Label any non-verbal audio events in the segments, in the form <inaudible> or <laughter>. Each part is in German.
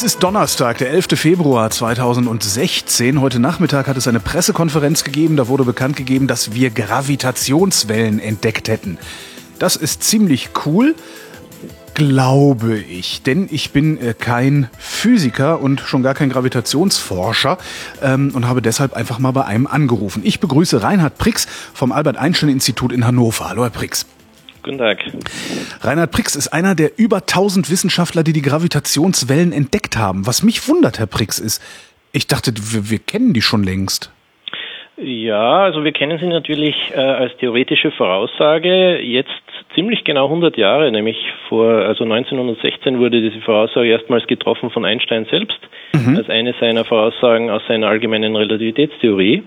Es ist Donnerstag, der 11. Februar 2016. Heute Nachmittag hat es eine Pressekonferenz gegeben. Da wurde bekannt gegeben, dass wir Gravitationswellen entdeckt hätten. Das ist ziemlich cool, glaube ich. Denn ich bin äh, kein Physiker und schon gar kein Gravitationsforscher ähm, und habe deshalb einfach mal bei einem angerufen. Ich begrüße Reinhard Prix vom Albert Einstein Institut in Hannover. Hallo, Herr Prix. Guten Tag. Reinhard Prix ist einer der über 1000 Wissenschaftler, die die Gravitationswellen entdeckt haben. Was mich wundert, Herr Prix, ist, ich dachte, wir, wir kennen die schon längst. Ja, also wir kennen sie natürlich äh, als theoretische Voraussage jetzt ziemlich genau 100 Jahre, nämlich vor, also 1916 wurde diese Voraussage erstmals getroffen von Einstein selbst mhm. als eine seiner Voraussagen aus seiner allgemeinen Relativitätstheorie.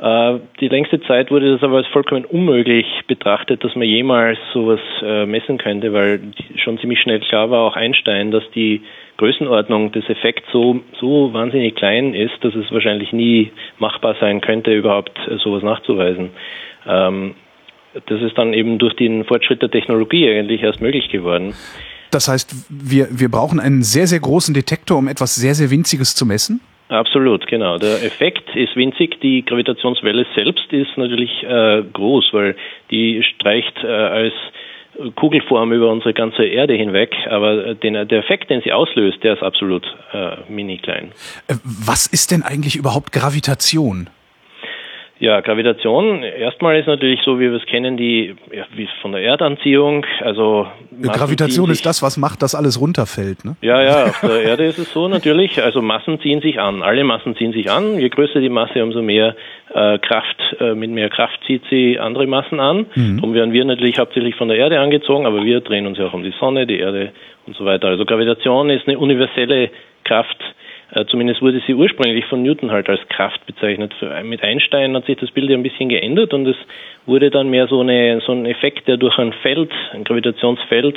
Äh, die längste Zeit wurde das aber als vollkommen unmöglich betrachtet, dass man jemals sowas äh, messen könnte, weil schon ziemlich schnell klar war, auch Einstein, dass die Größenordnung des Effekts so, so wahnsinnig klein ist, dass es wahrscheinlich nie machbar sein könnte, überhaupt äh, sowas nachzuweisen. Ähm, das ist dann eben durch den Fortschritt der Technologie eigentlich erst möglich geworden. Das heißt, wir, wir brauchen einen sehr, sehr großen Detektor, um etwas sehr, sehr Winziges zu messen? Absolut, genau. Der Effekt ist winzig. Die Gravitationswelle selbst ist natürlich äh, groß, weil die streicht äh, als Kugelform über unsere ganze Erde hinweg, aber den, der Effekt, den sie auslöst, der ist absolut äh, mini klein. Äh, was ist denn eigentlich überhaupt Gravitation? Ja, Gravitation, erstmal ist natürlich so, wie wir es kennen, die ja, wie von der Erdanziehung. Also Massen Gravitation ist das, was macht, dass alles runterfällt, ne? Ja, ja, auf der Erde ist es so natürlich. Also Massen ziehen sich an. Alle Massen ziehen sich an. Je größer die Masse, umso mehr äh, Kraft, äh, mit mehr Kraft zieht sie andere Massen an. Mhm. Darum werden wir natürlich hauptsächlich von der Erde angezogen, aber wir drehen uns ja auch um die Sonne, die Erde und so weiter. Also Gravitation ist eine universelle Kraft, zumindest wurde sie ursprünglich von Newton halt als Kraft bezeichnet. Mit Einstein hat sich das Bild ja ein bisschen geändert und es wurde dann mehr so, eine, so ein Effekt, der durch ein Feld, ein Gravitationsfeld,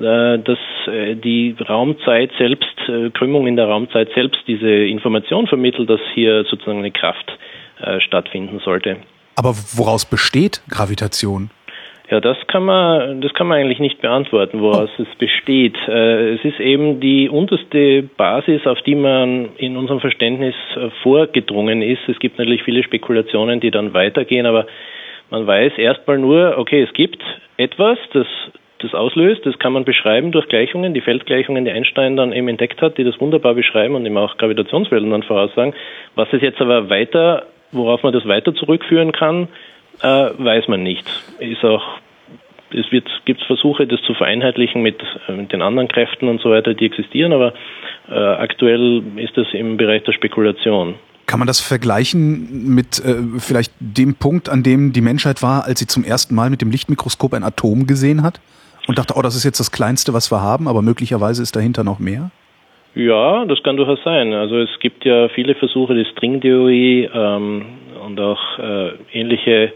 äh, das äh, die Raumzeit selbst, Krümmung in der Raumzeit selbst diese Information vermittelt, dass hier sozusagen eine Kraft stattfinden sollte. Aber woraus besteht Gravitation? Ja, das kann man, das kann man eigentlich nicht beantworten, woraus es besteht. Äh, es ist eben die unterste Basis, auf die man in unserem Verständnis äh, vorgedrungen ist. Es gibt natürlich viele Spekulationen, die dann weitergehen, aber man weiß erstmal nur, okay, es gibt etwas, das das auslöst. Das kann man beschreiben durch Gleichungen, die Feldgleichungen, die Einstein dann eben entdeckt hat, die das wunderbar beschreiben und eben auch Gravitationswellen dann voraussagen. Was es jetzt aber weiter, worauf man das weiter zurückführen kann, äh, weiß man nicht. Ist auch es gibt Versuche, das zu vereinheitlichen mit, äh, mit, den anderen Kräften und so weiter, die existieren, aber äh, aktuell ist das im Bereich der Spekulation. Kann man das vergleichen mit äh, vielleicht dem Punkt, an dem die Menschheit war, als sie zum ersten Mal mit dem Lichtmikroskop ein Atom gesehen hat und dachte, oh, das ist jetzt das Kleinste, was wir haben, aber möglicherweise ist dahinter noch mehr? Ja, das kann durchaus sein. Also es gibt ja viele Versuche, die Stringtheorie ähm, und auch äh, ähnliche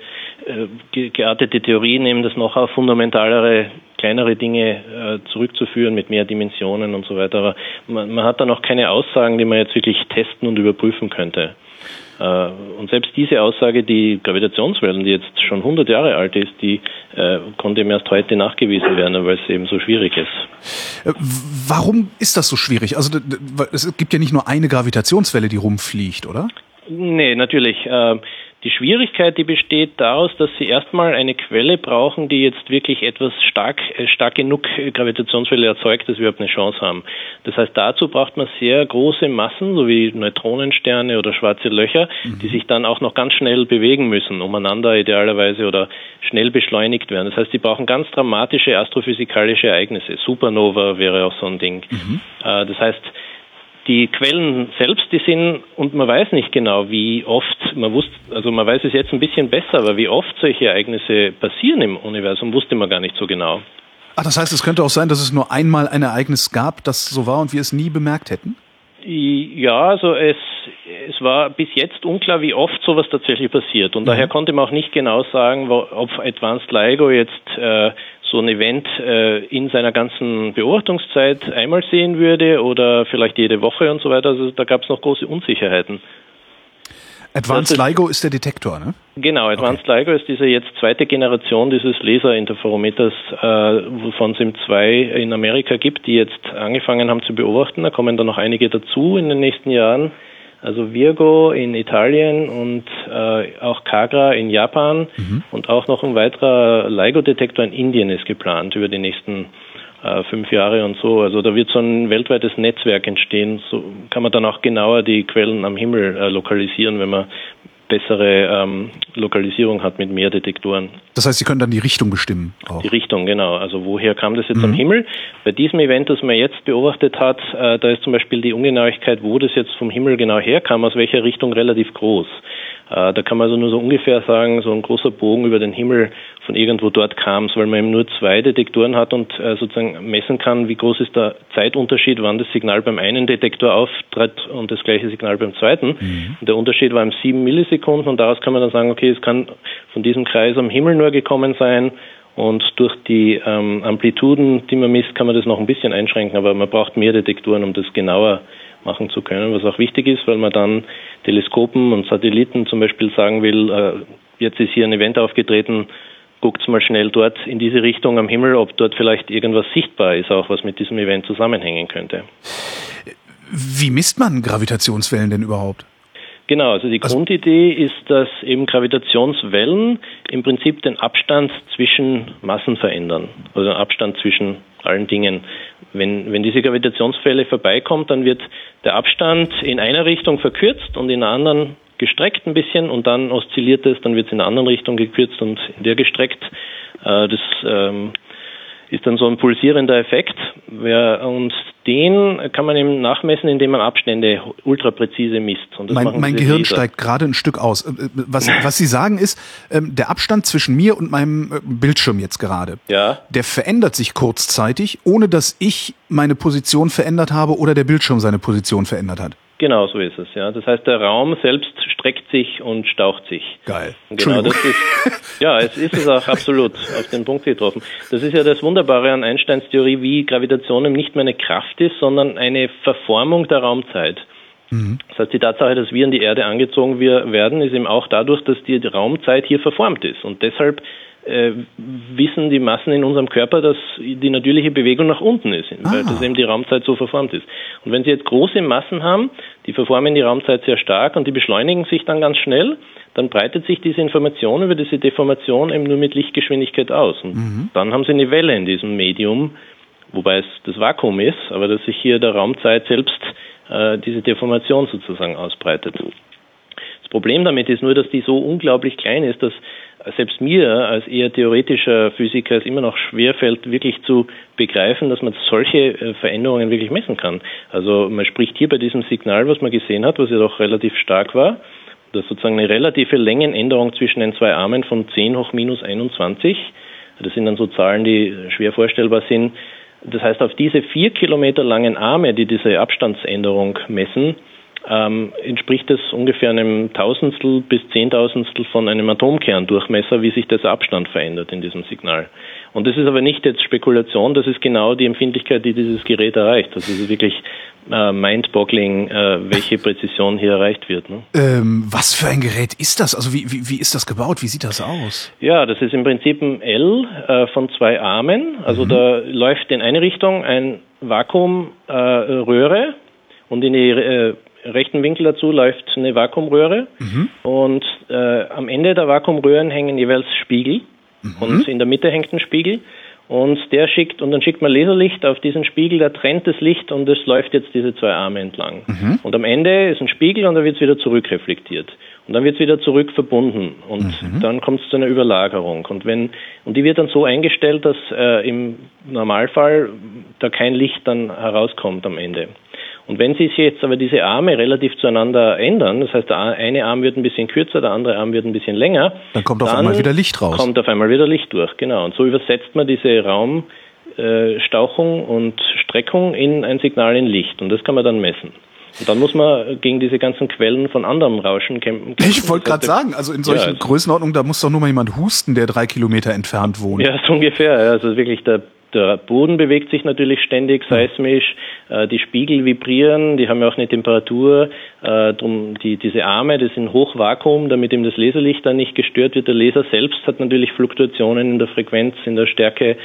äh, geartete Theorien, eben das noch auf fundamentalere, kleinere Dinge äh, zurückzuführen mit mehr Dimensionen und so weiter. Aber man, man hat da noch keine Aussagen, die man jetzt wirklich testen und überprüfen könnte. Äh, und selbst diese Aussage, die Gravitationswellen, die jetzt schon 100 Jahre alt ist, die äh, konnte ihm erst heute nachgewiesen werden, weil es eben so schwierig ist. Äh, warum ist das so schwierig? Also es gibt ja nicht nur eine Gravitationswelle, die rumfliegt, oder? Nee, natürlich. Die Schwierigkeit, die besteht daraus, dass Sie erstmal eine Quelle brauchen, die jetzt wirklich etwas stark, äh, stark genug Gravitationswelle erzeugt, dass wir überhaupt eine Chance haben. Das heißt, dazu braucht man sehr große Massen, so wie Neutronensterne oder schwarze Löcher, mhm. die sich dann auch noch ganz schnell bewegen müssen, umeinander idealerweise oder schnell beschleunigt werden. Das heißt, sie brauchen ganz dramatische astrophysikalische Ereignisse. Supernova wäre auch so ein Ding. Mhm. Äh, das heißt, die Quellen selbst, die sind, und man weiß nicht genau, wie oft, man wusste, also man weiß es jetzt ein bisschen besser, aber wie oft solche Ereignisse passieren im Universum, wusste man gar nicht so genau. Ach, das heißt, es könnte auch sein, dass es nur einmal ein Ereignis gab, das so war und wir es nie bemerkt hätten? Ja, also es, es war bis jetzt unklar, wie oft sowas tatsächlich passiert. Und mhm. daher konnte man auch nicht genau sagen, ob Advanced LIGO jetzt äh, so ein Event äh, in seiner ganzen Beobachtungszeit einmal sehen würde oder vielleicht jede Woche und so weiter. Also da gab es noch große Unsicherheiten. Advanced LIGO ist der Detektor, ne? Genau, Advanced okay. LIGO ist diese jetzt zweite Generation dieses Laserinterferometers, äh, wovon es eben zwei in Amerika gibt, die jetzt angefangen haben zu beobachten. Da kommen dann noch einige dazu in den nächsten Jahren. Also Virgo in Italien und äh, auch Kagra in Japan mhm. und auch noch ein weiterer LIGO-Detektor in Indien ist geplant über die nächsten äh, fünf Jahre und so. Also da wird so ein weltweites Netzwerk entstehen. So kann man dann auch genauer die Quellen am Himmel äh, lokalisieren, wenn man bessere ähm, Lokalisierung hat mit mehr Detektoren. Das heißt, Sie können dann die Richtung bestimmen? Auch. Die Richtung, genau. Also woher kam das jetzt mhm. am Himmel? Bei diesem Event, das man jetzt beobachtet hat, äh, da ist zum Beispiel die Ungenauigkeit, wo das jetzt vom Himmel genau herkam, aus welcher Richtung relativ groß. Äh, da kann man also nur so ungefähr sagen, so ein großer Bogen über den Himmel von irgendwo dort kam, weil man eben nur zwei Detektoren hat und äh, sozusagen messen kann, wie groß ist der Zeitunterschied, wann das Signal beim einen Detektor auftritt und das gleiche Signal beim zweiten. Mhm. Und der Unterschied war im sieben Millisekunden und daraus kann man dann sagen, okay, es kann von diesem Kreis am Himmel nur gekommen sein und durch die ähm, Amplituden, die man misst, kann man das noch ein bisschen einschränken, aber man braucht mehr Detektoren, um das genauer machen zu können, was auch wichtig ist, weil man dann Teleskopen und Satelliten zum Beispiel sagen will, äh, jetzt ist hier ein Event aufgetreten, guckt mal schnell dort in diese Richtung am Himmel, ob dort vielleicht irgendwas sichtbar ist, auch was mit diesem Event zusammenhängen könnte. Wie misst man Gravitationswellen denn überhaupt? Genau, also die also Grundidee ist, dass eben Gravitationswellen im Prinzip den Abstand zwischen Massen verändern, also den Abstand zwischen allen Dingen. Wenn, wenn diese Gravitationsfälle vorbeikommt, dann wird der Abstand in einer Richtung verkürzt und in einer anderen gestreckt ein bisschen und dann oszilliert es, dann wird es in einer anderen Richtung gekürzt und in der gestreckt. Äh, das ähm, ist dann so ein pulsierender Effekt. Und den kann man eben nachmessen, indem man Abstände ultrapräzise misst. mein, mein Gehirn Laser. steigt gerade ein Stück aus. Äh, äh, was, was Sie sagen ist, ähm, der Abstand zwischen mir und meinem äh, Bildschirm jetzt gerade, ja. der verändert sich kurzzeitig, ohne dass ich meine Position verändert habe oder der Bildschirm seine Position verändert hat. Genau, so ist es. Ja, das heißt, der Raum selbst streckt sich und staucht sich. Geil. Genau, das ist <laughs> ja, es ist es auch absolut auf den Punkt getroffen. Das ist ja das Wunderbare an Einsteins Theorie, wie Gravitation eben nicht mehr eine Kraft ist, sondern eine Verformung der Raumzeit. Mhm. Das heißt, die Tatsache, dass wir in die Erde angezogen werden, ist eben auch dadurch, dass die Raumzeit hier verformt ist. Und deshalb äh, wissen die Massen in unserem Körper, dass die natürliche Bewegung nach unten ist, weil ah. das eben die Raumzeit so verformt ist. Und wenn Sie jetzt große Massen haben, die verformen die Raumzeit sehr stark und die beschleunigen sich dann ganz schnell, dann breitet sich diese Information über diese Deformation eben nur mit Lichtgeschwindigkeit aus. Und mhm. dann haben Sie eine Welle in diesem Medium, wobei es das Vakuum ist, aber dass sich hier der Raumzeit selbst äh, diese Deformation sozusagen ausbreitet. Das Problem damit ist nur, dass die so unglaublich klein ist, dass selbst mir als eher theoretischer Physiker es immer noch schwerfällt, wirklich zu begreifen, dass man solche äh, Veränderungen wirklich messen kann. Also man spricht hier bei diesem Signal, was man gesehen hat, was ja doch relativ stark war, dass sozusagen eine relative Längenänderung zwischen den zwei Armen von 10 hoch minus 21, das sind dann so Zahlen, die schwer vorstellbar sind. Das heißt, auf diese vier Kilometer langen Arme, die diese Abstandsänderung messen, ähm, entspricht es ungefähr einem Tausendstel bis Zehntausendstel von einem Atomkerndurchmesser, wie sich der Abstand verändert in diesem Signal. Und das ist aber nicht jetzt Spekulation, das ist genau die Empfindlichkeit, die dieses Gerät erreicht. Das ist wirklich äh, mind-boggling, äh, welche Präzision hier erreicht wird. Ne? Ähm, was für ein Gerät ist das? Also wie, wie, wie ist das gebaut? Wie sieht das aus? Ja, das ist im Prinzip ein L äh, von zwei Armen. Also mhm. da läuft in eine Richtung ein Vakuumröhre äh, und in die äh, rechten Winkel dazu läuft eine Vakuumröhre mhm. und äh, am Ende der Vakuumröhren hängen jeweils Spiegel mhm. und in der Mitte hängt ein Spiegel und der schickt und dann schickt man Laserlicht auf diesen Spiegel, der trennt das Licht und es läuft jetzt diese zwei Arme entlang. Mhm. Und am Ende ist ein Spiegel und dann wird es wieder zurückreflektiert. Und dann wird es wieder zurück verbunden und mhm. dann kommt es zu einer Überlagerung. Und wenn und die wird dann so eingestellt, dass äh, im Normalfall da kein Licht dann herauskommt am Ende. Und wenn sich jetzt aber diese Arme relativ zueinander ändern, das heißt, der eine Arm wird ein bisschen kürzer, der andere Arm wird ein bisschen länger, dann kommt auf einmal wieder Licht raus. Kommt auf einmal wieder Licht durch, genau. Und so übersetzt man diese Raumstauchung und Streckung in ein Signal in Licht und das kann man dann messen. Und dann muss man gegen diese ganzen Quellen von anderem Rauschen kämpfen. Ich wollte gerade sagen, also in solchen ja, Größenordnungen, da muss doch nur mal jemand husten, der drei Kilometer entfernt wohnt. Ja, so ungefähr. Also wirklich der der Boden bewegt sich natürlich ständig seismisch, äh, die Spiegel vibrieren, die haben ja auch eine Temperatur, äh, drum die, diese Arme, das sind Hochvakuum, damit eben das Laserlicht dann nicht gestört wird. Der Laser selbst hat natürlich Fluktuationen in der Frequenz, in der Stärke.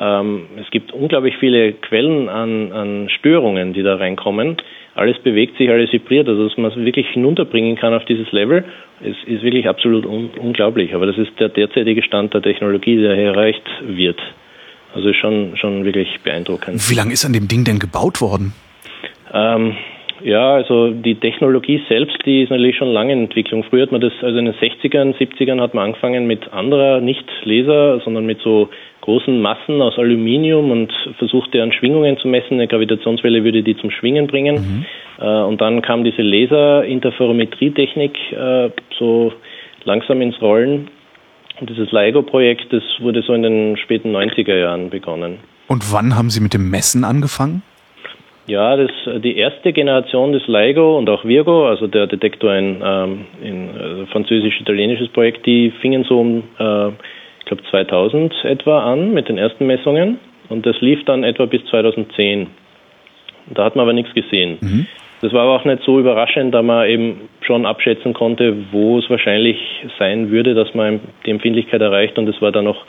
Ähm, es gibt unglaublich viele Quellen an, an Störungen, die da reinkommen. Alles bewegt sich, alles vibriert, also dass man es wirklich hinunterbringen kann auf dieses Level, ist, ist wirklich absolut un unglaublich. Aber das ist der derzeitige Stand der Technologie, der hier erreicht wird. Also schon, schon wirklich beeindruckend. Wie lange ist an dem Ding denn gebaut worden? Ähm, ja, also die Technologie selbst, die ist natürlich schon lange in Entwicklung. Früher hat man das, also in den 60ern, 70ern hat man angefangen mit anderer, nicht Laser, sondern mit so großen Massen aus Aluminium und versucht deren Schwingungen zu messen. Eine Gravitationswelle würde die zum Schwingen bringen. Mhm. Äh, und dann kam diese Laser-Interferometrie-Technik äh, so langsam ins Rollen. Dieses LIGO-Projekt, das wurde so in den späten 90er Jahren begonnen. Und wann haben Sie mit dem Messen angefangen? Ja, das, die erste Generation des LIGO und auch Virgo, also der Detektor ein, ähm, äh, französisch-italienisches Projekt, die fingen so um, äh, ich glaube 2000 etwa an mit den ersten Messungen und das lief dann etwa bis 2010. Da hat man aber nichts gesehen. Mhm. Das war aber auch nicht so überraschend, da man eben schon abschätzen konnte, wo es wahrscheinlich sein würde, dass man die Empfindlichkeit erreicht. Und es war dann auch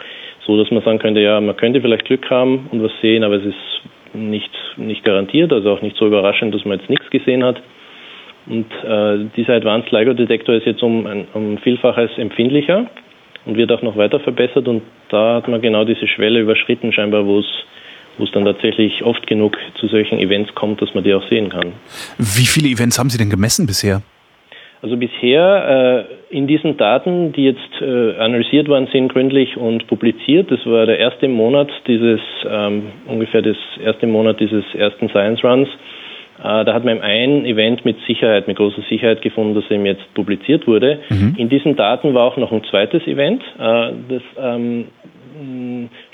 so, dass man sagen könnte, ja, man könnte vielleicht Glück haben und was sehen, aber es ist nicht, nicht garantiert, also auch nicht so überraschend, dass man jetzt nichts gesehen hat. Und äh, dieser Advanced LIGO Detektor ist jetzt um ein um Vielfaches empfindlicher und wird auch noch weiter verbessert. Und da hat man genau diese Schwelle überschritten, scheinbar, wo es wo es dann tatsächlich oft genug zu solchen Events kommt, dass man die auch sehen kann. Wie viele Events haben Sie denn gemessen bisher? Also bisher äh, in diesen Daten, die jetzt äh, analysiert worden sind, gründlich und publiziert, das war der erste Monat dieses, ähm, ungefähr das erste Monat dieses ersten Science Runs, äh, da hat man ein Event mit Sicherheit, mit großer Sicherheit gefunden, das eben jetzt publiziert wurde. Mhm. In diesen Daten war auch noch ein zweites Event, äh, das ähm,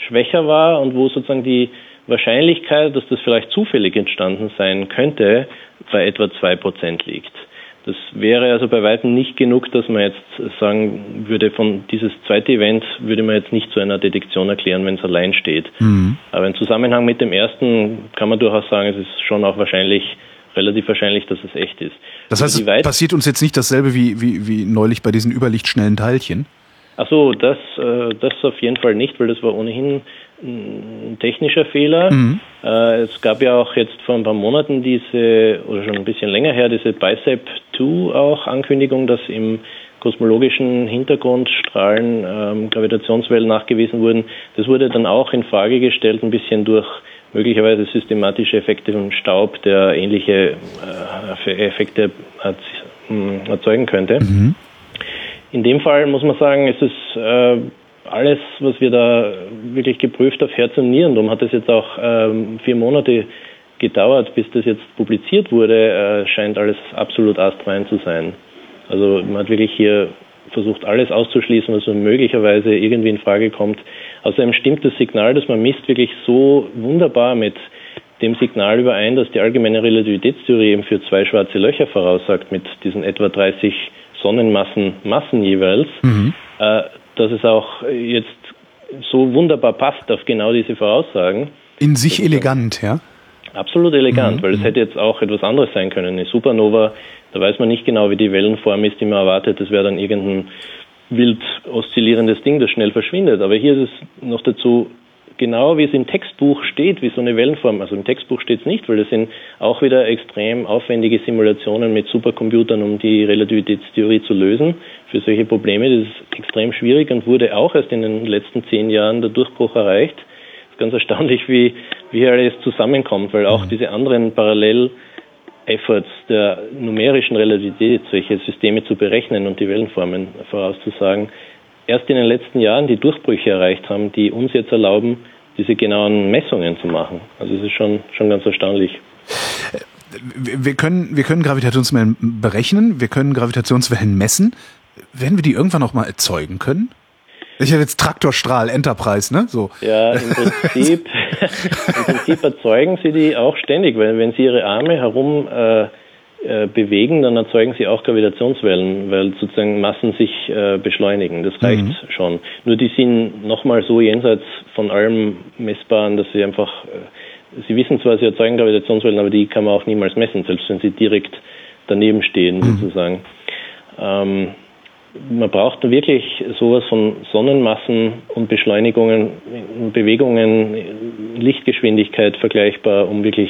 schwächer war und wo sozusagen die Wahrscheinlichkeit, dass das vielleicht zufällig entstanden sein könnte, bei etwa 2% liegt. Das wäre also bei weitem nicht genug, dass man jetzt sagen würde, von dieses zweite Event würde man jetzt nicht zu einer Detektion erklären, wenn es allein steht. Mhm. Aber im Zusammenhang mit dem ersten kann man durchaus sagen, es ist schon auch wahrscheinlich, relativ wahrscheinlich, dass es echt ist. Das heißt, es passiert uns jetzt nicht dasselbe wie, wie, wie neulich bei diesen überlichtschnellen Teilchen? Ach so, das, äh, das auf jeden Fall nicht, weil das war ohnehin ein technischer Fehler. Mhm. Äh, es gab ja auch jetzt vor ein paar Monaten diese, oder schon ein bisschen länger her, diese Bicep 2 auch Ankündigung, dass im kosmologischen Hintergrundstrahlen ähm, Gravitationswellen nachgewiesen wurden. Das wurde dann auch in Frage gestellt, ein bisschen durch möglicherweise systematische Effekte von Staub, der ähnliche äh, Effekte erzeugen könnte. Mhm. In dem Fall muss man sagen, ist es äh, alles, was wir da wirklich geprüft auf Herz und Nieren. Darum hat es jetzt auch ähm, vier Monate gedauert, bis das jetzt publiziert wurde, äh, scheint alles absolut astrein zu sein. Also man hat wirklich hier versucht, alles auszuschließen, was möglicherweise irgendwie in Frage kommt. Außerdem stimmt das Signal, das man misst, wirklich so wunderbar mit dem Signal überein, dass die allgemeine Relativitätstheorie eben für zwei schwarze Löcher voraussagt, mit diesen etwa 30 Sonnenmassen Massen jeweils, mhm. äh, dass es auch jetzt so wunderbar passt auf genau diese Voraussagen. In sich elegant, ja? Absolut elegant, mhm. weil es hätte jetzt auch etwas anderes sein können. Eine Supernova, da weiß man nicht genau, wie die Wellenform ist, die man erwartet. Das wäre dann irgendein wild oszillierendes Ding, das schnell verschwindet. Aber hier ist es noch dazu genau wie es im Textbuch steht, wie so eine Wellenform. Also im Textbuch steht es nicht, weil das sind auch wieder extrem aufwendige Simulationen mit Supercomputern, um die Relativitätstheorie zu lösen für solche Probleme. Das ist extrem schwierig und wurde auch erst in den letzten zehn Jahren der Durchbruch erreicht. Es ist ganz erstaunlich, wie, wie alles zusammenkommt, weil auch mhm. diese anderen Parallel Efforts der numerischen Relativität, solche Systeme zu berechnen und die Wellenformen vorauszusagen, erst in den letzten Jahren die Durchbrüche erreicht haben, die uns jetzt erlauben, diese genauen Messungen zu machen. Also es ist schon, schon ganz erstaunlich. Wir können, wir können Gravitationswellen berechnen, wir können Gravitationswellen messen. Werden wir die irgendwann auch mal erzeugen können? Ich habe jetzt Traktorstrahl Enterprise, ne? So. Ja, im <laughs> Prinzip, im Prinzip erzeugen sie die auch ständig, weil wenn sie ihre Arme herum äh, äh, bewegen, dann erzeugen sie auch Gravitationswellen, weil sozusagen Massen sich äh, beschleunigen. Das reicht mhm. schon. Nur die sind nochmal so jenseits von allem Messbaren, dass sie einfach, äh, sie wissen zwar, sie erzeugen Gravitationswellen, aber die kann man auch niemals messen, selbst wenn sie direkt daneben stehen, mhm. sozusagen. Ähm, man braucht wirklich sowas von Sonnenmassen und Beschleunigungen, Bewegungen, Lichtgeschwindigkeit vergleichbar, um wirklich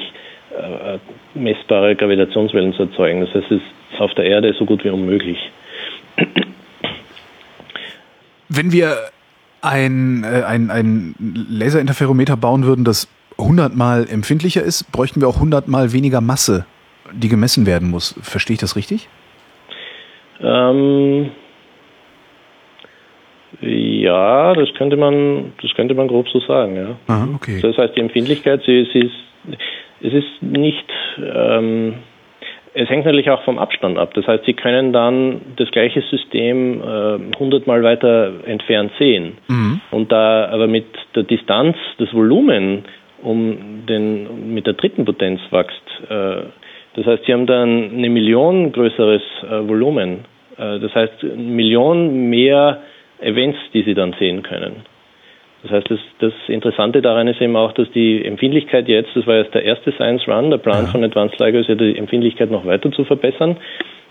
messbare Gravitationswellen zu erzeugen. Das heißt, es ist auf der Erde so gut wie unmöglich. Wenn wir ein, äh, ein, ein Laserinterferometer bauen würden, das 100 mal empfindlicher ist, bräuchten wir auch 100 mal weniger Masse, die gemessen werden muss. Verstehe ich das richtig? Ähm, ja, das könnte man, das könnte man grob so sagen, ja. Aha, okay. Das heißt, die Empfindlichkeit, sie, sie ist, es ist nicht, ähm, es hängt natürlich auch vom Abstand ab. Das heißt, Sie können dann das gleiche System äh, hundertmal äh, weiter entfernt sehen. Mhm. Und da aber mit der Distanz das Volumen um den, mit der dritten Potenz wächst. Äh, das heißt, Sie haben dann eine Million größeres äh, Volumen. Äh, das heißt, eine Million mehr Events, die Sie dann sehen können. Das heißt, das, das, Interessante daran ist eben auch, dass die Empfindlichkeit jetzt, das war jetzt der erste Science Run, der Plan ja. von Advanced LIGO ist ja die Empfindlichkeit noch weiter zu verbessern,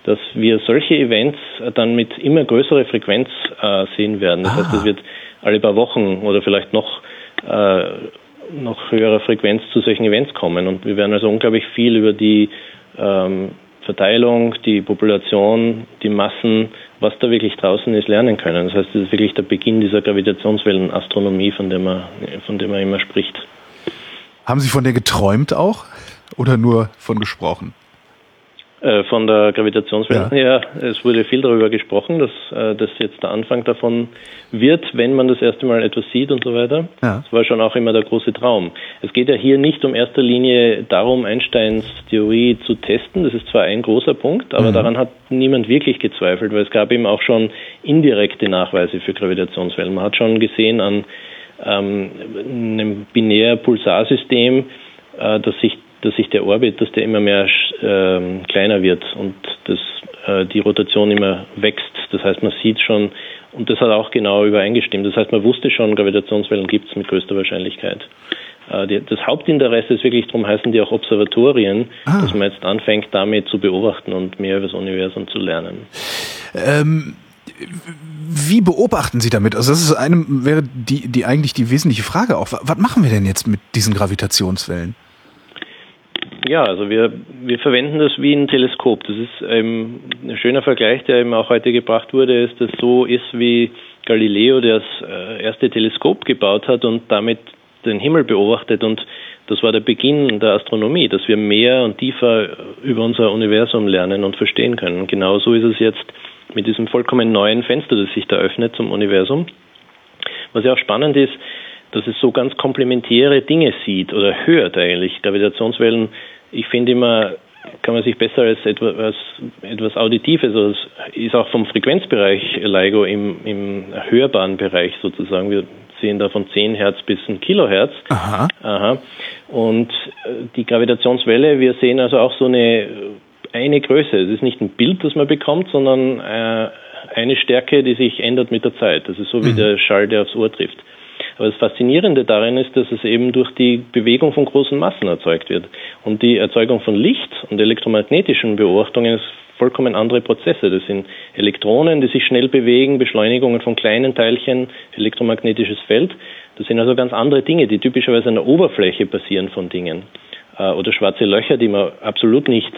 dass wir solche Events dann mit immer größerer Frequenz äh, sehen werden. Das ah. heißt, es wird alle paar Wochen oder vielleicht noch, äh, noch höherer Frequenz zu solchen Events kommen. Und wir werden also unglaublich viel über die ähm, Verteilung, die Population, die Massen, was da wirklich draußen ist, lernen können. Das heißt, das ist wirklich der Beginn dieser Gravitationswellenastronomie, von der man, von der man immer spricht. Haben Sie von der geträumt auch oder nur von gesprochen? Äh, von der Gravitationswelle ja. her, es wurde viel darüber gesprochen, dass äh, das jetzt der Anfang davon wird, wenn man das erste Mal etwas sieht und so weiter. Ja. Das war schon auch immer der große Traum. Es geht ja hier nicht um erster Linie darum, Einsteins Theorie zu testen. Das ist zwar ein großer Punkt, aber mhm. daran hat niemand wirklich gezweifelt, weil es gab eben auch schon indirekte Nachweise für Gravitationswellen. Man hat schon gesehen an ähm, einem binär-Pulsarsystem, äh, dass sich dass sich der Orbit, dass der immer mehr äh, kleiner wird und dass äh, die Rotation immer wächst. Das heißt, man sieht schon, und das hat auch genau übereingestimmt. Das heißt, man wusste schon, Gravitationswellen gibt es mit größter Wahrscheinlichkeit. Äh, die, das Hauptinteresse ist wirklich, darum heißen die auch Observatorien, ah. dass man jetzt anfängt, damit zu beobachten und mehr über das Universum zu lernen. Ähm wie beobachten Sie damit? Also das ist einem wäre die die eigentlich die wesentliche Frage auch. Was machen wir denn jetzt mit diesen Gravitationswellen? Ja, also wir, wir verwenden das wie ein Teleskop. Das ist ein schöner Vergleich, der eben auch heute gebracht wurde, ist, dass so ist wie Galileo, der das äh, erste Teleskop gebaut hat und damit den Himmel beobachtet und das war der Beginn der Astronomie, dass wir mehr und tiefer über unser Universum lernen und verstehen können. Genauso ist es jetzt mit diesem vollkommen neuen Fenster, das sich da öffnet zum Universum. Was ja auch spannend ist, dass es so ganz komplementäre Dinge sieht oder hört eigentlich. Gravitationswellen, ich finde immer, kann man sich besser als etwas, etwas Auditives, also es ist auch vom Frequenzbereich LIGO im, im hörbaren Bereich sozusagen. Wir sehen da von 10 Hertz bis ein Kilohertz. Aha. Aha. Und äh, die Gravitationswelle, wir sehen also auch so eine, eine Größe. Es ist nicht ein Bild, das man bekommt, sondern äh, eine Stärke, die sich ändert mit der Zeit. Das ist so wie mhm. der Schall, der aufs Ohr trifft. Aber das Faszinierende darin ist, dass es eben durch die Bewegung von großen Massen erzeugt wird. Und die Erzeugung von Licht und elektromagnetischen Beobachtungen ist vollkommen andere Prozesse. Das sind Elektronen, die sich schnell bewegen, Beschleunigungen von kleinen Teilchen, elektromagnetisches Feld. Das sind also ganz andere Dinge, die typischerweise an der Oberfläche passieren von Dingen. Äh, oder schwarze Löcher, die man absolut nicht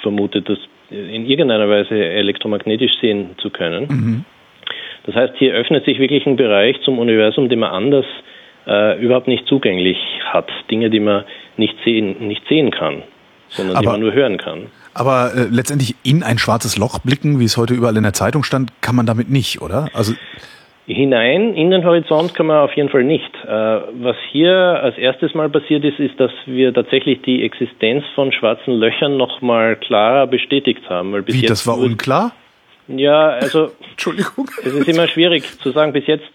vermutet, das in irgendeiner Weise elektromagnetisch sehen zu können. Mhm. Das heißt, hier öffnet sich wirklich ein Bereich zum Universum, den man anders äh, überhaupt nicht zugänglich hat. Dinge, die man nicht sehen, nicht sehen kann, sondern aber, die man nur hören kann. Aber äh, letztendlich in ein schwarzes Loch blicken, wie es heute überall in der Zeitung stand, kann man damit nicht, oder? Also Hinein in den Horizont kann man auf jeden Fall nicht. Äh, was hier als erstes Mal passiert ist, ist, dass wir tatsächlich die Existenz von schwarzen Löchern noch mal klarer bestätigt haben. Weil bis Wie, jetzt das war unklar? Ja, also <laughs> Entschuldigung. Es ist immer schwierig zu sagen. Bis jetzt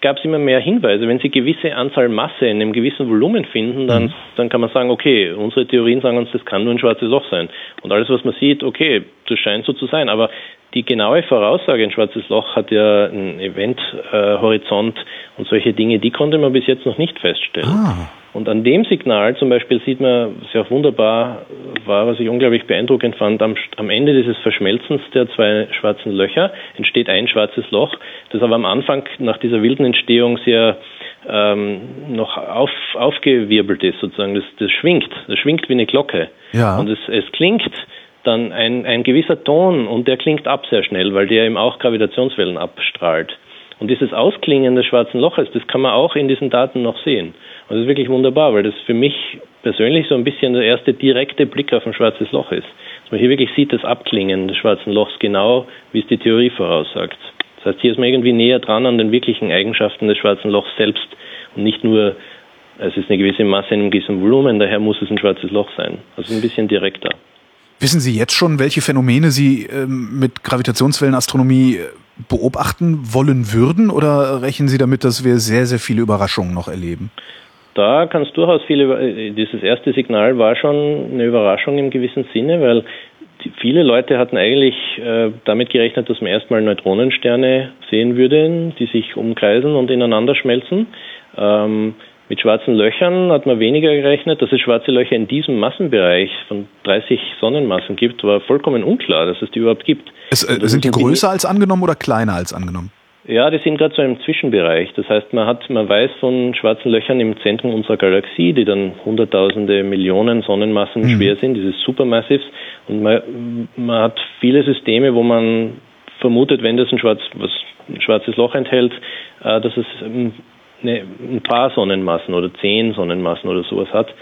gab es immer mehr Hinweise. Wenn Sie gewisse Anzahl Masse in einem gewissen Volumen finden, dann, mhm. dann kann man sagen, okay, unsere Theorien sagen uns, das kann nur ein schwarzes Loch sein. Und alles, was man sieht, okay, das scheint so zu sein. Aber die genaue Voraussage, ein schwarzes Loch hat ja einen Eventhorizont äh, und solche Dinge, die konnte man bis jetzt noch nicht feststellen. Ah. Und an dem Signal zum Beispiel sieht man, was ja auch wunderbar war, was ich unglaublich beeindruckend fand, am, am Ende dieses Verschmelzens der zwei schwarzen Löcher entsteht ein schwarzes Loch, das aber am Anfang nach dieser wilden Entstehung sehr ähm, noch auf, aufgewirbelt ist, sozusagen. Das, das schwingt, das schwingt wie eine Glocke. Ja. Und es, es klingt dann ein, ein gewisser Ton und der klingt ab sehr schnell, weil der eben auch Gravitationswellen abstrahlt. Und dieses Ausklingen des schwarzen Loches, das kann man auch in diesen Daten noch sehen. Und das ist wirklich wunderbar, weil das für mich persönlich so ein bisschen der erste direkte Blick auf ein schwarzes Loch ist. Dass man hier wirklich sieht das Abklingen des schwarzen Lochs genau, wie es die Theorie voraussagt. Das heißt, hier ist man irgendwie näher dran an den wirklichen Eigenschaften des schwarzen Lochs selbst und nicht nur, es ist eine gewisse Masse in einem gewissen Volumen, daher muss es ein schwarzes Loch sein. Also ein bisschen direkter. Wissen Sie jetzt schon, welche Phänomene Sie ähm, mit Gravitationswellenastronomie äh, beobachten wollen würden oder rechnen Sie damit, dass wir sehr, sehr viele Überraschungen noch erleben? Da kann es durchaus viele, äh, dieses erste Signal war schon eine Überraschung im gewissen Sinne, weil viele Leute hatten eigentlich äh, damit gerechnet, dass man erstmal Neutronensterne sehen würde, die sich umkreisen und ineinander schmelzen. Ähm, mit schwarzen Löchern hat man weniger gerechnet. Dass es schwarze Löcher in diesem Massenbereich von 30 Sonnenmassen gibt, war vollkommen unklar, dass es die überhaupt gibt. Es, äh, sind die größer als angenommen oder kleiner als angenommen? Ja, die sind gerade so im Zwischenbereich. Das heißt, man hat, man weiß von schwarzen Löchern im Zentrum unserer Galaxie, die dann hunderttausende Millionen Sonnenmassen mhm. schwer sind, dieses Supermassives. Und man, man hat viele Systeme, wo man vermutet, wenn das ein, schwarz, was, ein schwarzes Loch enthält, äh, dass es ähm, eine, ein paar Sonnenmassen oder zehn Sonnenmassen oder sowas hat.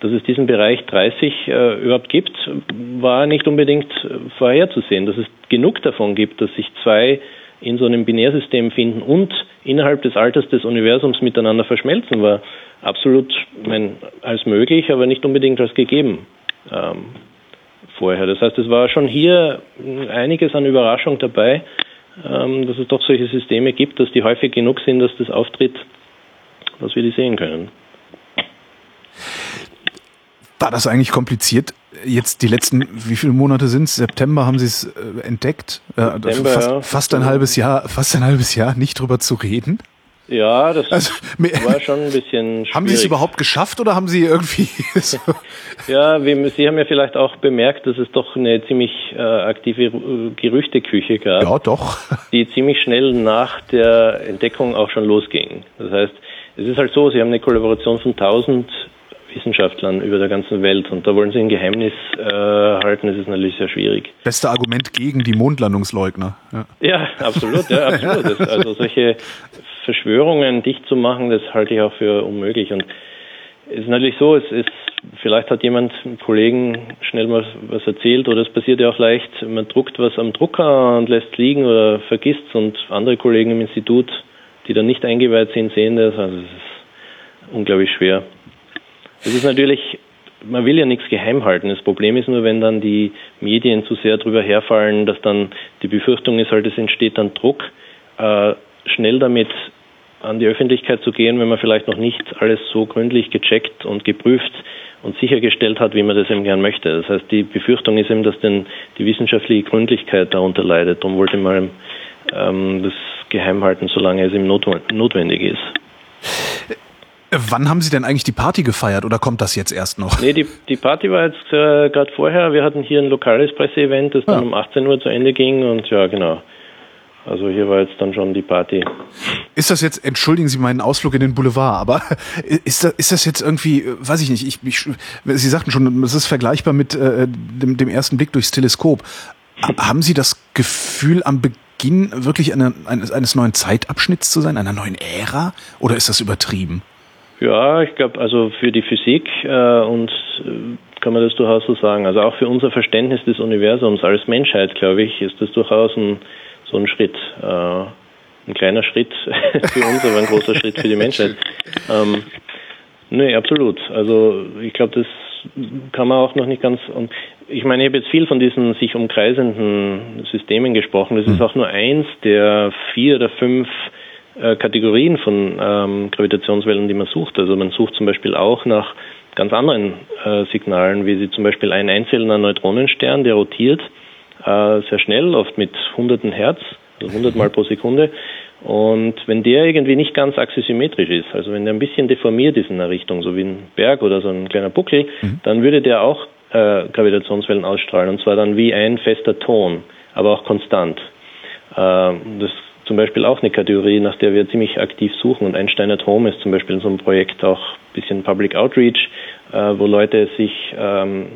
Dass es diesen Bereich 30 äh, überhaupt gibt, war nicht unbedingt vorherzusehen. Dass es genug davon gibt, dass sich zwei in so einem Binärsystem finden und innerhalb des Alters des Universums miteinander verschmelzen, war absolut mein, als möglich, aber nicht unbedingt als gegeben ähm, vorher. Das heißt, es war schon hier einiges an Überraschung dabei, ähm, dass es doch solche Systeme gibt, dass die häufig genug sind, dass das auftritt, dass wir die sehen können. War das eigentlich kompliziert? Jetzt die letzten, wie viele Monate sind es? September haben Sie es äh, entdeckt? Äh, September, fast, ja. fast ein halbes Jahr, fast ein halbes Jahr nicht drüber zu reden. Ja, das also, war schon ein bisschen <laughs> schwierig. Haben Sie es überhaupt geschafft oder haben Sie irgendwie <laughs> so Ja, wie, Sie haben ja vielleicht auch bemerkt, dass es doch eine ziemlich äh, aktive Gerüchteküche gab. Ja, doch. Die ziemlich schnell nach der Entdeckung auch schon losging. Das heißt, es ist halt so, Sie haben eine Kollaboration von 1000 Wissenschaftlern über der ganzen Welt und da wollen Sie ein Geheimnis äh, halten, das ist natürlich sehr schwierig. Beste Argument gegen die Mondlandungsleugner. Ja, ja absolut, ja, absolut. Das, also solche Verschwörungen dicht zu machen, das halte ich auch für unmöglich und es ist natürlich so, es ist, vielleicht hat jemand einem Kollegen schnell mal was erzählt oder es passiert ja auch leicht, man druckt was am Drucker und lässt liegen oder vergisst und andere Kollegen im Institut, die dann nicht eingeweiht sind, sehen das. Also es ist unglaublich schwer. Es ist natürlich, man will ja nichts geheim halten. Das Problem ist nur, wenn dann die Medien zu sehr drüber herfallen, dass dann die Befürchtung ist halt, es entsteht dann Druck, äh, schnell damit an die Öffentlichkeit zu gehen, wenn man vielleicht noch nicht alles so gründlich gecheckt und geprüft und sichergestellt hat, wie man das eben gern möchte. Das heißt, die Befürchtung ist eben, dass denn die wissenschaftliche Gründlichkeit darunter leidet. Darum wollte man ähm, das geheim halten, solange es eben notwendig ist. Wann haben Sie denn eigentlich die Party gefeiert oder kommt das jetzt erst noch? Nee, die, die Party war jetzt äh, gerade vorher. Wir hatten hier ein lokales Presseevent, das dann ja. um 18 Uhr zu Ende ging und ja, genau. Also hier war jetzt dann schon die Party. Ist das jetzt, entschuldigen Sie meinen Ausflug in den Boulevard, aber <laughs> ist das, ist das jetzt irgendwie, weiß ich nicht, ich, ich, Sie sagten schon, es ist vergleichbar mit äh, dem, dem ersten Blick durchs Teleskop. Haben Sie das Gefühl, am Beginn wirklich eine, eines, eines neuen Zeitabschnitts zu sein, einer neuen Ära? Oder ist das übertrieben? Ja, ich glaube, also für die Physik äh, und äh, kann man das durchaus so sagen. Also auch für unser Verständnis des Universums als Menschheit, glaube ich, ist das durchaus ein, so ein Schritt. Äh, ein kleiner Schritt <laughs> für uns, aber ein großer Schritt für die Menschheit. Ähm, nee, absolut. Also ich glaube, das kann man auch noch nicht ganz. Und ich meine, ich habe jetzt viel von diesen sich umkreisenden Systemen gesprochen. Das ist hm. auch nur eins der vier oder fünf äh, Kategorien von ähm, Gravitationswellen, die man sucht. Also man sucht zum Beispiel auch nach ganz anderen äh, Signalen, wie sie zum Beispiel ein einzelner Neutronenstern, der rotiert äh, sehr schnell, oft mit hunderten Hertz, also 100 Mal pro Sekunde. Und wenn der irgendwie nicht ganz axisymmetrisch ist, also wenn der ein bisschen deformiert ist in der Richtung, so wie ein Berg oder so ein kleiner Buckel, mhm. dann würde der auch äh, Gravitationswellen ausstrahlen und zwar dann wie ein fester Ton, aber auch konstant. Äh, das ist zum Beispiel auch eine Kategorie, nach der wir ziemlich aktiv suchen und Einstein Atom ist zum Beispiel in so einem Projekt auch ein bisschen Public Outreach, äh, wo Leute sich ähm,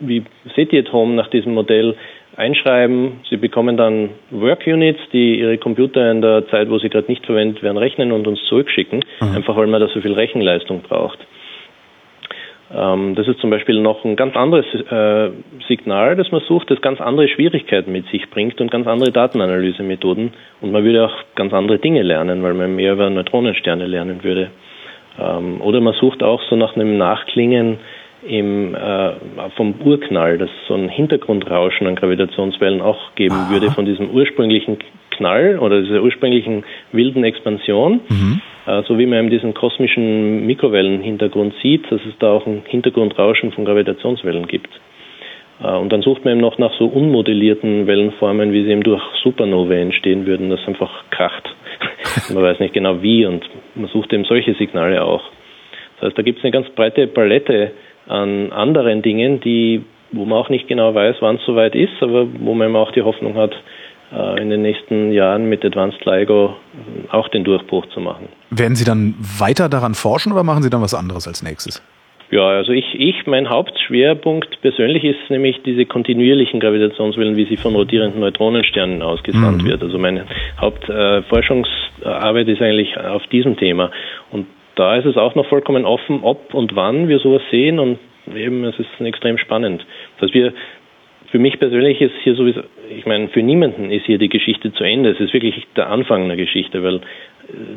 wie SETI at Home nach diesem Modell einschreiben. Sie bekommen dann Work Units, die ihre Computer in der Zeit, wo sie gerade nicht verwendet werden, rechnen und uns zurückschicken, mhm. einfach weil man da so viel Rechenleistung braucht. Ähm, das ist zum Beispiel noch ein ganz anderes äh, Signal, das man sucht, das ganz andere Schwierigkeiten mit sich bringt und ganz andere Datenanalysemethoden. Und man würde auch ganz andere Dinge lernen, weil man mehr über Neutronensterne lernen würde. Ähm, oder man sucht auch so nach einem Nachklingen im, äh, vom Urknall, das so ein Hintergrundrauschen an Gravitationswellen auch geben Aha. würde von diesem ursprünglichen Knall oder dieser ursprünglichen wilden Expansion. Mhm. Äh, so wie man eben diesen kosmischen Mikrowellenhintergrund sieht, dass es da auch ein Hintergrundrauschen von Gravitationswellen gibt. Äh, und dann sucht man eben noch nach so unmodellierten Wellenformen, wie sie eben durch Supernovae entstehen würden, das einfach kracht. <laughs> man weiß nicht genau wie und man sucht eben solche Signale auch. Das heißt, da gibt es eine ganz breite Palette an anderen Dingen, die, wo man auch nicht genau weiß, wann es soweit ist, aber wo man auch die Hoffnung hat, in den nächsten Jahren mit Advanced LIGO auch den Durchbruch zu machen. Werden Sie dann weiter daran forschen oder machen Sie dann was anderes als nächstes? Ja, also ich, ich, mein Hauptschwerpunkt persönlich ist nämlich diese kontinuierlichen Gravitationswellen, wie sie von rotierenden Neutronensternen ausgesandt mhm. wird. Also meine Hauptforschungsarbeit äh, ist eigentlich auf diesem Thema. Und da ist es auch noch vollkommen offen, ob und wann wir sowas sehen und eben, es ist extrem spannend. Dass wir, für mich persönlich ist hier sowieso, ich meine, für niemanden ist hier die Geschichte zu Ende. Es ist wirklich der Anfang einer Geschichte, weil äh,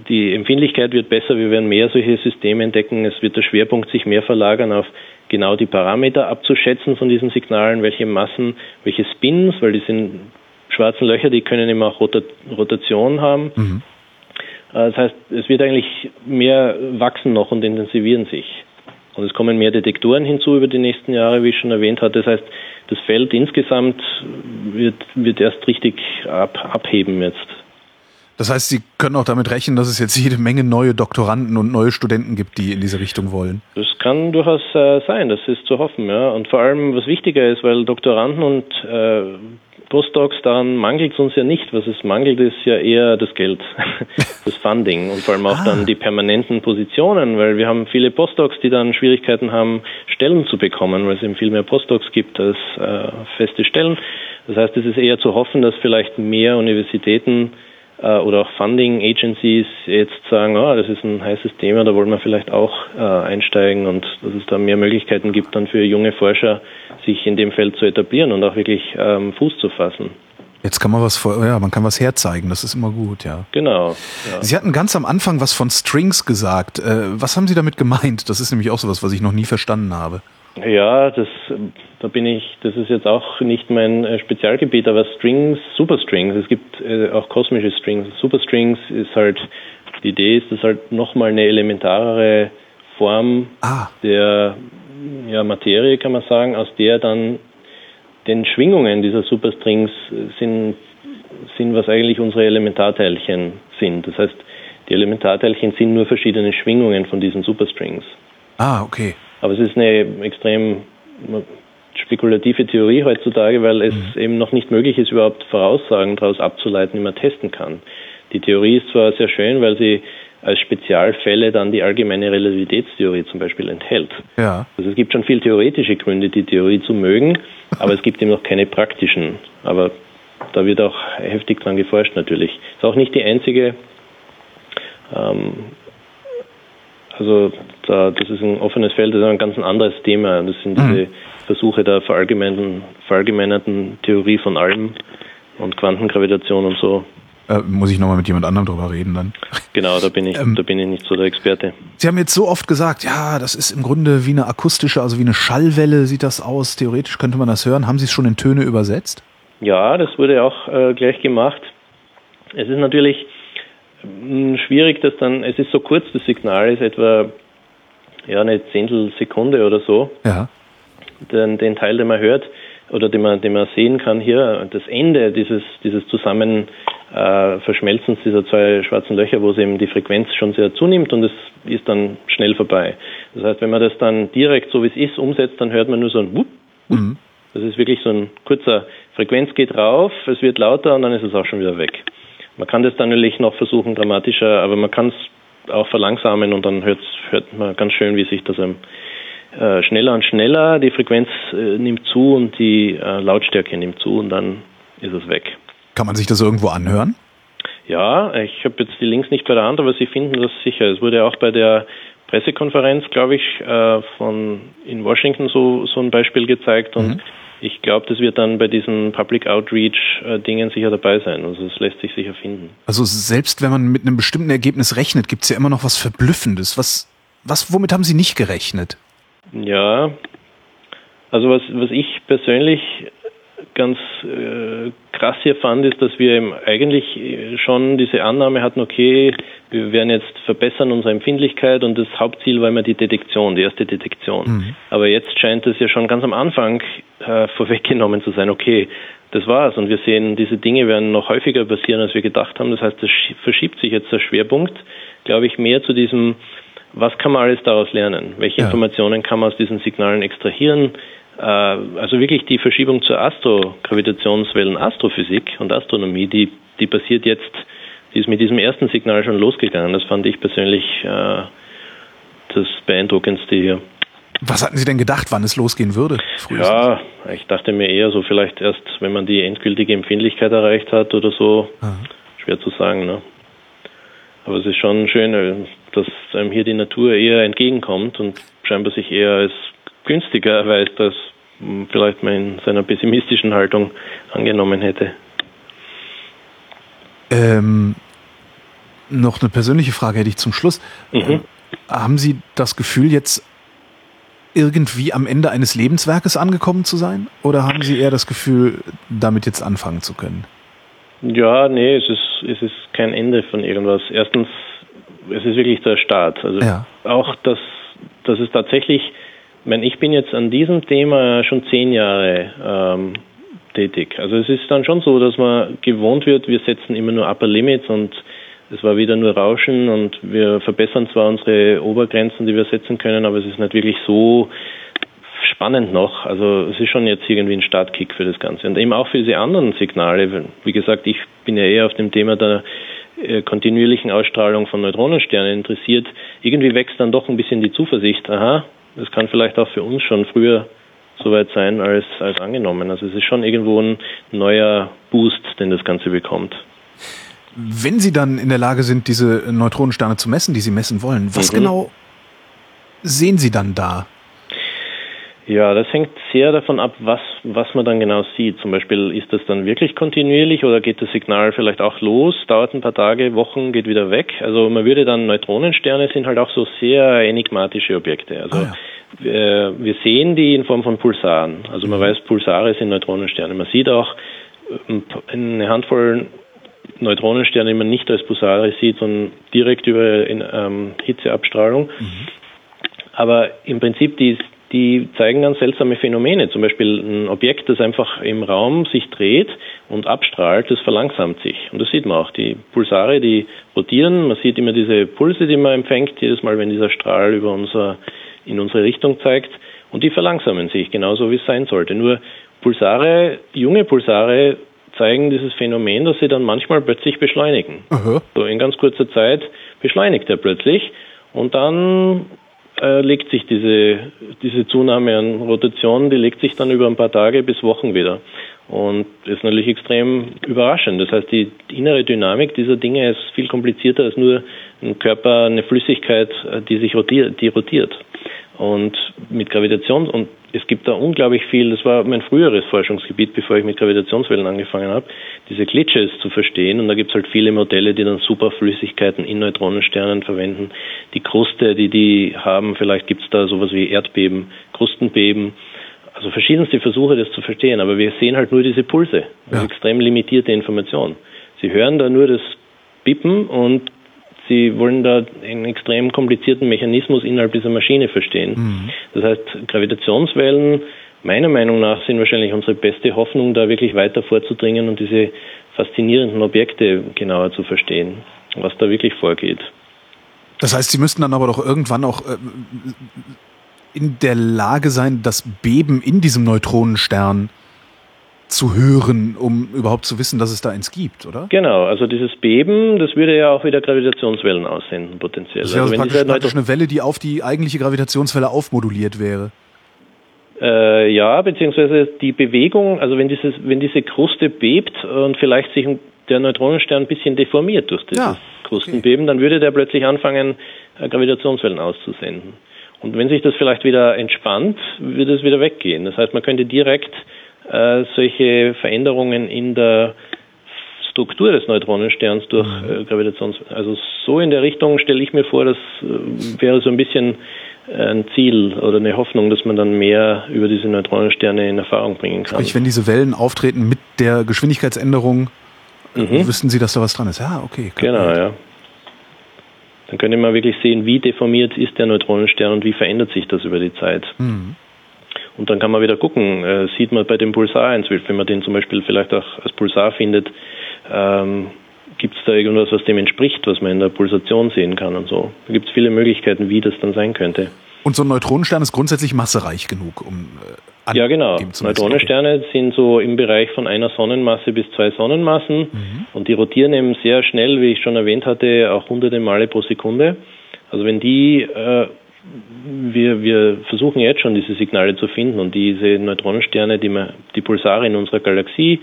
die Empfindlichkeit wird besser, wir werden mehr solche Systeme entdecken, es wird der Schwerpunkt sich mehr verlagern auf genau die Parameter abzuschätzen von diesen Signalen, welche Massen, welche Spins, weil die sind schwarzen Löcher, die können immer auch Rotation haben. Mhm. Äh, das heißt, es wird eigentlich mehr wachsen noch und intensivieren sich. Und es kommen mehr Detektoren hinzu über die nächsten Jahre, wie ich schon erwähnt habe. Das heißt, das Feld insgesamt wird, wird erst richtig ab, abheben jetzt. Das heißt, Sie können auch damit rechnen, dass es jetzt jede Menge neue Doktoranden und neue Studenten gibt, die in diese Richtung wollen. Das kann durchaus äh, sein, das ist zu hoffen, ja. Und vor allem, was wichtiger ist, weil Doktoranden und äh, Postdocs, daran mangelt es uns ja nicht. Was es mangelt, ist ja eher das Geld, <laughs> das Funding und vor allem auch ah. dann die permanenten Positionen, weil wir haben viele Postdocs, die dann Schwierigkeiten haben, Stellen zu bekommen, weil es eben viel mehr Postdocs gibt als äh, feste Stellen. Das heißt, es ist eher zu hoffen, dass vielleicht mehr Universitäten äh, oder auch Funding Agencies jetzt sagen, oh, das ist ein heißes Thema, da wollen wir vielleicht auch äh, einsteigen und dass es da mehr Möglichkeiten gibt, dann für junge Forscher sich in dem Feld zu etablieren und auch wirklich ähm, Fuß zu fassen. Jetzt kann man was vor, ja, man kann was herzeigen, das ist immer gut, ja. Genau. Ja. Sie hatten ganz am Anfang was von Strings gesagt. Äh, was haben Sie damit gemeint? Das ist nämlich auch sowas, was ich noch nie verstanden habe. Ja, das, da bin ich, das ist jetzt auch nicht mein äh, Spezialgebiet, aber Strings, Superstrings, es gibt äh, auch kosmische Strings. Superstrings ist halt, die Idee ist, dass halt nochmal eine elementarere Form ah. der ja, Materie, kann man sagen, aus der dann den Schwingungen dieser Superstrings sind, sind, was eigentlich unsere Elementarteilchen sind. Das heißt, die Elementarteilchen sind nur verschiedene Schwingungen von diesen Superstrings. Ah, okay. Aber es ist eine extrem spekulative Theorie heutzutage, weil es mhm. eben noch nicht möglich ist, überhaupt Voraussagen daraus abzuleiten, die man testen kann. Die Theorie ist zwar sehr schön, weil sie als Spezialfälle dann die allgemeine Relativitätstheorie zum Beispiel enthält. Ja. Also es gibt schon viel theoretische Gründe, die Theorie zu mögen, <laughs> aber es gibt eben noch keine praktischen. Aber da wird auch heftig dran geforscht natürlich. Ist auch nicht die einzige ähm, also da, das ist ein offenes Feld, das ist ein ganz anderes Thema. Das sind diese mhm. Versuche der verallgemeinerten Theorie von allem und Quantengravitation und so. Äh, muss ich nochmal mit jemand anderem drüber reden dann. Genau, da bin ich, ähm, da bin ich nicht so der Experte. Sie haben jetzt so oft gesagt, ja, das ist im Grunde wie eine akustische, also wie eine Schallwelle sieht das aus. Theoretisch könnte man das hören. Haben Sie es schon in Töne übersetzt? Ja, das wurde auch äh, gleich gemacht. Es ist natürlich hm, schwierig, dass dann, es ist so kurz, das Signal ist etwa ja, eine Zehntelsekunde oder so. Ja. Den, den Teil, den man hört oder den man, den man sehen kann hier, das Ende dieses, dieses Zusammen äh, Verschmelzens dieser zwei schwarzen Löcher, wo es eben die Frequenz schon sehr zunimmt und es ist dann schnell vorbei. Das heißt, wenn man das dann direkt so wie es ist umsetzt, dann hört man nur so ein Wupp. Mhm. Das ist wirklich so ein kurzer Frequenz geht rauf, es wird lauter und dann ist es auch schon wieder weg. Man kann das dann natürlich noch versuchen dramatischer, aber man kann es auch verlangsamen und dann hört man ganz schön, wie sich das äh, schneller und schneller, die Frequenz äh, nimmt zu und die äh, Lautstärke nimmt zu und dann ist es weg. Kann man sich das irgendwo anhören? Ja, ich habe jetzt die Links nicht bei der Hand, aber Sie finden das sicher. Es wurde auch bei der Pressekonferenz, glaube ich, äh, von in Washington so, so ein Beispiel gezeigt und mhm. ich glaube, das wird dann bei diesen Public Outreach-Dingen sicher dabei sein. Also es lässt sich sicher finden. Also selbst wenn man mit einem bestimmten Ergebnis rechnet, gibt es ja immer noch was Verblüffendes. Was, was, womit haben Sie nicht gerechnet? Ja, also was, was ich persönlich ganz äh, krass hier fand, ist, dass wir eben eigentlich schon diese Annahme hatten, okay, wir werden jetzt verbessern unsere Empfindlichkeit und das Hauptziel war immer die Detektion, die erste Detektion. Mhm. Aber jetzt scheint es ja schon ganz am Anfang äh, <laughs> vorweggenommen zu sein, okay, das war's und wir sehen, diese Dinge werden noch häufiger passieren, als wir gedacht haben. Das heißt, es verschiebt sich jetzt der Schwerpunkt, glaube ich, mehr zu diesem, was kann man alles daraus lernen? Welche ja. Informationen kann man aus diesen Signalen extrahieren? Äh, also wirklich die Verschiebung zur Astrogravitationswellen Astrophysik und Astronomie, die, die passiert jetzt, die ist mit diesem ersten Signal schon losgegangen. Das fand ich persönlich äh, das Beeindruckendste hier. Was hatten Sie denn gedacht, wann es losgehen würde? Frühestens? Ja, ich dachte mir eher so vielleicht erst, wenn man die endgültige Empfindlichkeit erreicht hat oder so. Aha. Schwer zu sagen, ne? Aber es ist schon schön, äh, dass einem hier die Natur eher entgegenkommt und scheinbar sich eher als günstiger erweist, als vielleicht man in seiner pessimistischen Haltung angenommen hätte. Ähm, noch eine persönliche Frage hätte ich zum Schluss. Mhm. Haben Sie das Gefühl, jetzt irgendwie am Ende eines Lebenswerkes angekommen zu sein? Oder haben Sie eher das Gefühl, damit jetzt anfangen zu können? Ja, nee, es ist, es ist kein Ende von irgendwas. Erstens, es ist wirklich der Start. Also ja. auch, dass, dass es tatsächlich meine, ich bin jetzt an diesem Thema schon zehn Jahre ähm, tätig. Also es ist dann schon so, dass man gewohnt wird, wir setzen immer nur Upper Limits und es war wieder nur Rauschen und wir verbessern zwar unsere Obergrenzen, die wir setzen können, aber es ist nicht wirklich so spannend noch. Also es ist schon jetzt irgendwie ein Startkick für das Ganze. Und eben auch für diese anderen Signale. Wie gesagt, ich bin ja eher auf dem Thema der äh, kontinuierlichen Ausstrahlung von Neutronensternen interessiert. Irgendwie wächst dann doch ein bisschen die Zuversicht, aha, es kann vielleicht auch für uns schon früher soweit sein als, als angenommen. Also es ist schon irgendwo ein neuer Boost, den das Ganze bekommt. Wenn Sie dann in der Lage sind, diese Neutronensterne zu messen, die Sie messen wollen, was mhm. genau sehen Sie dann da? Ja, das hängt sehr davon ab, was, was man dann genau sieht. Zum Beispiel, ist das dann wirklich kontinuierlich oder geht das Signal vielleicht auch los, dauert ein paar Tage, Wochen, geht wieder weg? Also man würde dann, Neutronensterne sind halt auch so sehr enigmatische Objekte. Also ah, ja. wir, wir sehen die in Form von Pulsaren. Also man mhm. weiß, Pulsare sind Neutronensterne. Man sieht auch ähm, eine Handvoll Neutronensterne, die man nicht als Pulsare sieht, sondern direkt über in, ähm, Hitzeabstrahlung. Mhm. Aber im Prinzip die die zeigen ganz seltsame Phänomene. Zum Beispiel ein Objekt, das einfach im Raum sich dreht und abstrahlt, das verlangsamt sich. Und das sieht man auch. Die Pulsare, die rotieren. Man sieht immer diese Pulse, die man empfängt, jedes Mal, wenn dieser Strahl über unser, in unsere Richtung zeigt. Und die verlangsamen sich, genauso wie es sein sollte. Nur Pulsare, junge Pulsare zeigen dieses Phänomen, dass sie dann manchmal plötzlich beschleunigen. Aha. So in ganz kurzer Zeit beschleunigt er plötzlich und dann äh, legt sich diese, diese Zunahme an Rotation, die legt sich dann über ein paar Tage bis Wochen wieder. Und ist natürlich extrem überraschend. Das heißt, die innere Dynamik dieser Dinge ist viel komplizierter als nur ein Körper, eine Flüssigkeit, äh, die sich rotiert, die rotiert. Und mit Gravitation, und es gibt da unglaublich viel, das war mein früheres Forschungsgebiet, bevor ich mit Gravitationswellen angefangen habe, diese Glitches zu verstehen. Und da gibt es halt viele Modelle, die dann Superflüssigkeiten in Neutronensternen verwenden. Die Kruste, die die haben, vielleicht gibt es da sowas wie Erdbeben, Krustenbeben. Also verschiedenste Versuche, das zu verstehen. Aber wir sehen halt nur diese Pulse. Ja. extrem limitierte Information. Sie hören da nur das Bippen und Sie wollen da einen extrem komplizierten Mechanismus innerhalb dieser Maschine verstehen. Mhm. Das heißt, Gravitationswellen, meiner Meinung nach, sind wahrscheinlich unsere beste Hoffnung, da wirklich weiter vorzudringen und diese faszinierenden Objekte genauer zu verstehen, was da wirklich vorgeht. Das heißt, Sie müssten dann aber doch irgendwann auch äh, in der Lage sein, das Beben in diesem Neutronenstern zu hören, um überhaupt zu wissen, dass es da eins gibt, oder? Genau, also dieses Beben, das würde ja auch wieder Gravitationswellen aussenden, potenziell. Das wäre also, also praktisch, praktisch eine Welle, die auf die eigentliche Gravitationswelle aufmoduliert wäre. Äh, ja, beziehungsweise die Bewegung, also wenn, dieses, wenn diese Kruste bebt und vielleicht sich der Neutronenstern ein bisschen deformiert durch dieses ja, Krustenbeben, okay. dann würde der plötzlich anfangen, äh, Gravitationswellen auszusenden. Und wenn sich das vielleicht wieder entspannt, würde es wieder weggehen. Das heißt, man könnte direkt äh, solche Veränderungen in der Struktur des Neutronensterns durch mhm. äh, Gravitations... Also so in der Richtung stelle ich mir vor, das äh, wäre so ein bisschen äh, ein Ziel oder eine Hoffnung, dass man dann mehr über diese Neutronensterne in Erfahrung bringen kann. Sprich, wenn diese Wellen auftreten mit der Geschwindigkeitsänderung, mhm. wüssten Sie, dass da was dran ist. Ja, okay. Genau, ja. Dann könnte man wirklich sehen, wie deformiert ist der Neutronenstern und wie verändert sich das über die Zeit. Mhm. Und dann kann man wieder gucken, äh, sieht man bei dem Pulsar eins, wenn man den zum Beispiel vielleicht auch als Pulsar findet, ähm, gibt es da irgendwas, was dem entspricht, was man in der Pulsation sehen kann und so. Da gibt es viele Möglichkeiten, wie das dann sein könnte. Und so ein Neutronenstern ist grundsätzlich massereich genug, um äh, Ja, genau. Neutronensterne sind so im Bereich von einer Sonnenmasse bis zwei Sonnenmassen mhm. und die rotieren eben sehr schnell, wie ich schon erwähnt hatte, auch hunderte Male pro Sekunde. Also wenn die äh, wir, wir versuchen jetzt schon diese Signale zu finden und diese Neutronensterne, die, man, die Pulsare in unserer Galaxie,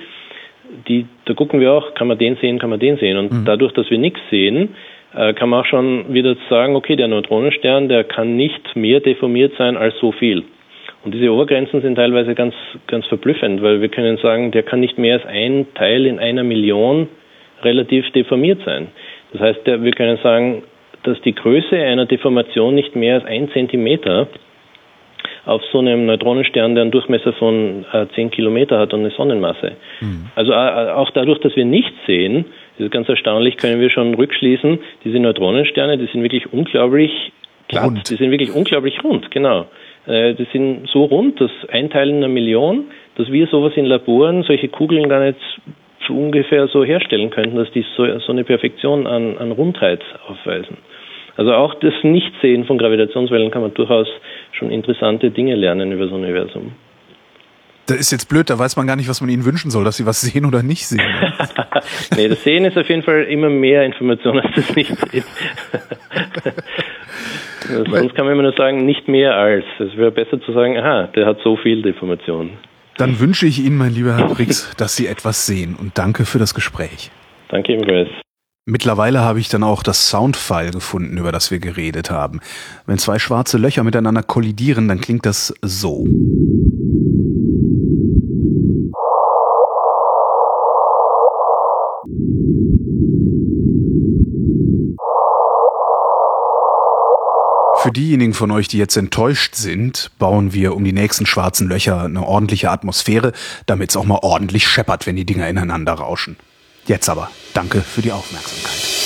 die, da gucken wir auch, kann man den sehen, kann man den sehen. Und mhm. dadurch, dass wir nichts sehen, äh, kann man auch schon wieder sagen, okay, der Neutronenstern, der kann nicht mehr deformiert sein als so viel. Und diese Obergrenzen sind teilweise ganz, ganz verblüffend, weil wir können sagen, der kann nicht mehr als ein Teil in einer Million relativ deformiert sein. Das heißt, wir können sagen, dass die Größe einer Deformation nicht mehr als ein Zentimeter auf so einem Neutronenstern, der einen Durchmesser von äh, 10 Kilometer hat und eine Sonnenmasse. Mhm. Also äh, auch dadurch, dass wir nichts sehen, das ist ganz erstaunlich, können wir schon rückschließen, diese Neutronensterne, die sind wirklich unglaublich glatt, rund. die sind wirklich unglaublich rund, genau. Äh, die sind so rund, dass ein Teil in einer Million, dass wir sowas in Laboren, solche Kugeln gar nicht so ungefähr so herstellen könnten, dass die so, so eine Perfektion an, an Rundheit aufweisen. Also auch das Nichtsehen von Gravitationswellen kann man durchaus schon interessante Dinge lernen über das Universum. Das ist jetzt blöd, da weiß man gar nicht, was man ihnen wünschen soll, dass sie was <laughs> sehen oder nicht sehen. <laughs> nee, das Sehen ist auf jeden Fall immer mehr Information als das Nichtsehen. <laughs> Sonst kann man immer nur sagen, nicht mehr als. Es wäre besser zu sagen, aha, der hat so viel Information. Dann wünsche ich Ihnen, mein lieber Herr Brix, dass Sie etwas sehen und danke für das Gespräch. Danke ebenfalls. Mittlerweile habe ich dann auch das Soundfile gefunden, über das wir geredet haben. Wenn zwei schwarze Löcher miteinander kollidieren, dann klingt das so. Für diejenigen von euch, die jetzt enttäuscht sind, bauen wir um die nächsten schwarzen Löcher eine ordentliche Atmosphäre, damit es auch mal ordentlich scheppert, wenn die Dinger ineinander rauschen. Jetzt aber, danke für die Aufmerksamkeit.